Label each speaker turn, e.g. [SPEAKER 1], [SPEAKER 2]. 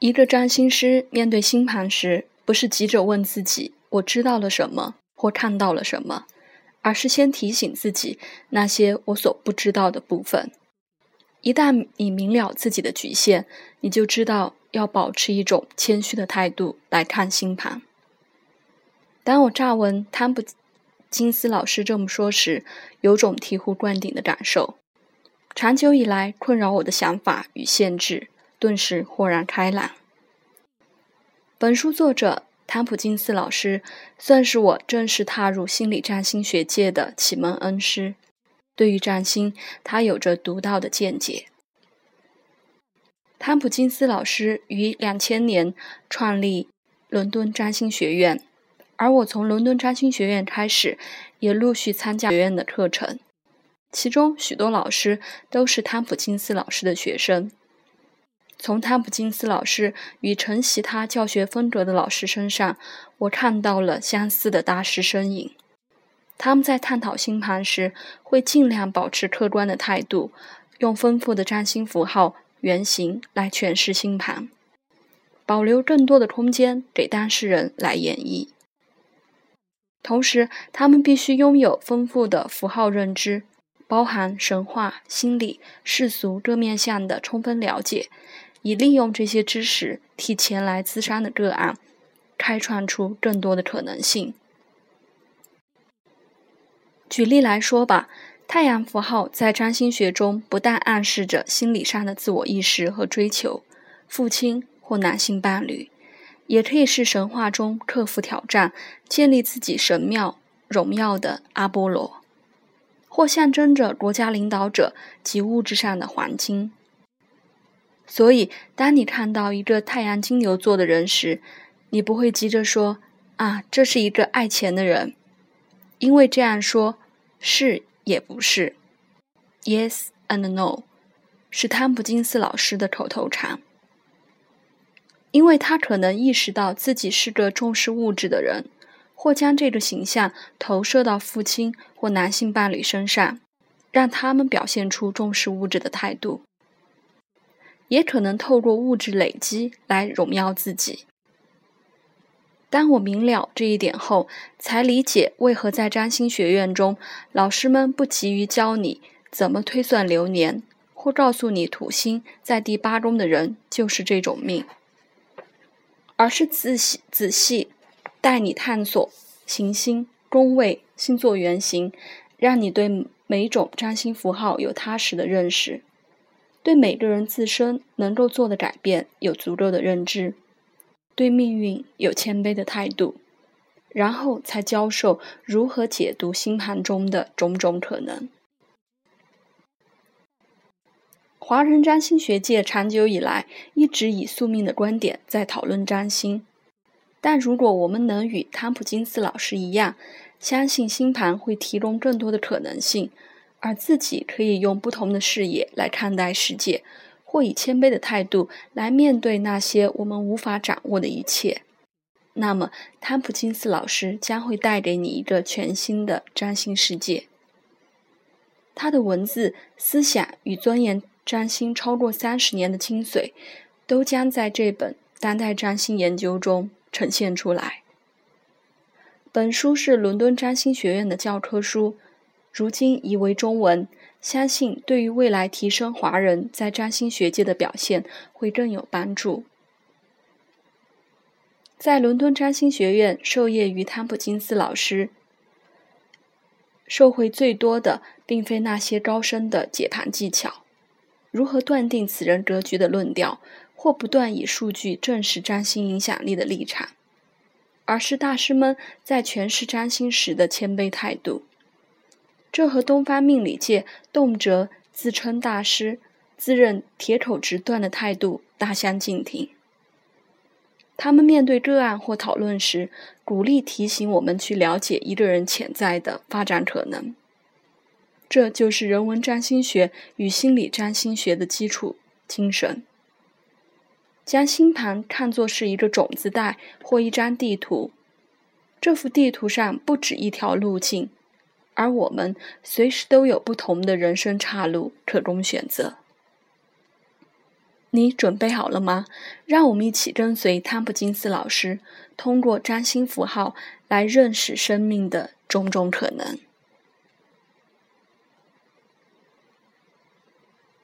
[SPEAKER 1] 一个占星师面对星盘时，不是急着问自己“我知道了什么”或看到了什么，而是先提醒自己那些我所不知道的部分。一旦你明了自己的局限，你就知道要保持一种谦虚的态度来看星盘。当我乍闻汤普金斯老师这么说时，有种醍醐灌顶的感受。长久以来困扰我的想法与限制。顿时豁然开朗。本书作者汤普金斯老师算是我正式踏入心理占星学界的启蒙恩师。对于占星，他有着独到的见解。汤普金斯老师于两千年创立伦敦占星学院，而我从伦敦占星学院开始，也陆续参加学院的课程，其中许多老师都是汤普金斯老师的学生。从汤普金斯老师与承袭他教学风格的老师身上，我看到了相似的大师身影。他们在探讨星盘时，会尽量保持客观的态度，用丰富的占星符号原型来诠释星盘，保留更多的空间给当事人来演绎。同时，他们必须拥有丰富的符号认知，包含神话、心理、世俗各面向的充分了解。以利用这些知识，替前来咨商的个案开创出更多的可能性。举例来说吧，太阳符号在占星学中不但暗示着心理上的自我意识和追求，父亲或男性伴侣，也可以是神话中克服挑战、建立自己神庙荣耀的阿波罗，或象征着国家领导者及物质上的黄金。所以，当你看到一个太阳金牛座的人时，你不会急着说：“啊，这是一个爱钱的人。”因为这样说，是也不是，“Yes and no”，是汤普金斯老师的口头禅。因为他可能意识到自己是个重视物质的人，或将这个形象投射到父亲或男性伴侣身上，让他们表现出重视物质的态度。也可能透过物质累积来荣耀自己。当我明了这一点后，才理解为何在占星学院中，老师们不急于教你怎么推算流年，或告诉你土星在第八宫的人就是这种命，而是仔细仔细带你探索行星、宫位、星座原型，让你对每种占星符号有踏实的认识。对每个人自身能够做的改变有足够的认知，对命运有谦卑的态度，然后才教授如何解读星盘中的种种可能。华人占星学界长久以来一直以宿命的观点在讨论占星，但如果我们能与汤普金斯老师一样，相信星盘会提供更多的可能性。而自己可以用不同的视野来看待世界，或以谦卑的态度来面对那些我们无法掌握的一切。那么，汤普金斯老师将会带给你一个全新的占星世界。他的文字、思想与钻研占星超过三十年的精髓，都将在这本《当代占星研究》中呈现出来。本书是伦敦占星学院的教科书。如今译为中文，相信对于未来提升华人在占星学界的表现会更有帮助。在伦敦占星学院授业于汤普金斯老师，受惠最多的并非那些高深的解盘技巧，如何断定此人格局的论调，或不断以数据证实占星影响力的立场，而是大师们在诠释占星时的谦卑态度。这和东方命理界动辄自称大师、自认铁口直断的态度大相径庭。他们面对个案或讨论时，鼓励提醒我们去了解一个人潜在的发展可能。这就是人文占星学与心理占星学的基础精神。将星盘看作是一个种子带或一张地图，这幅地图上不止一条路径。而我们随时都有不同的人生岔路可供选择。你准备好了吗？让我们一起跟随汤普金斯老师，通过占星符号来认识生命的种种可能。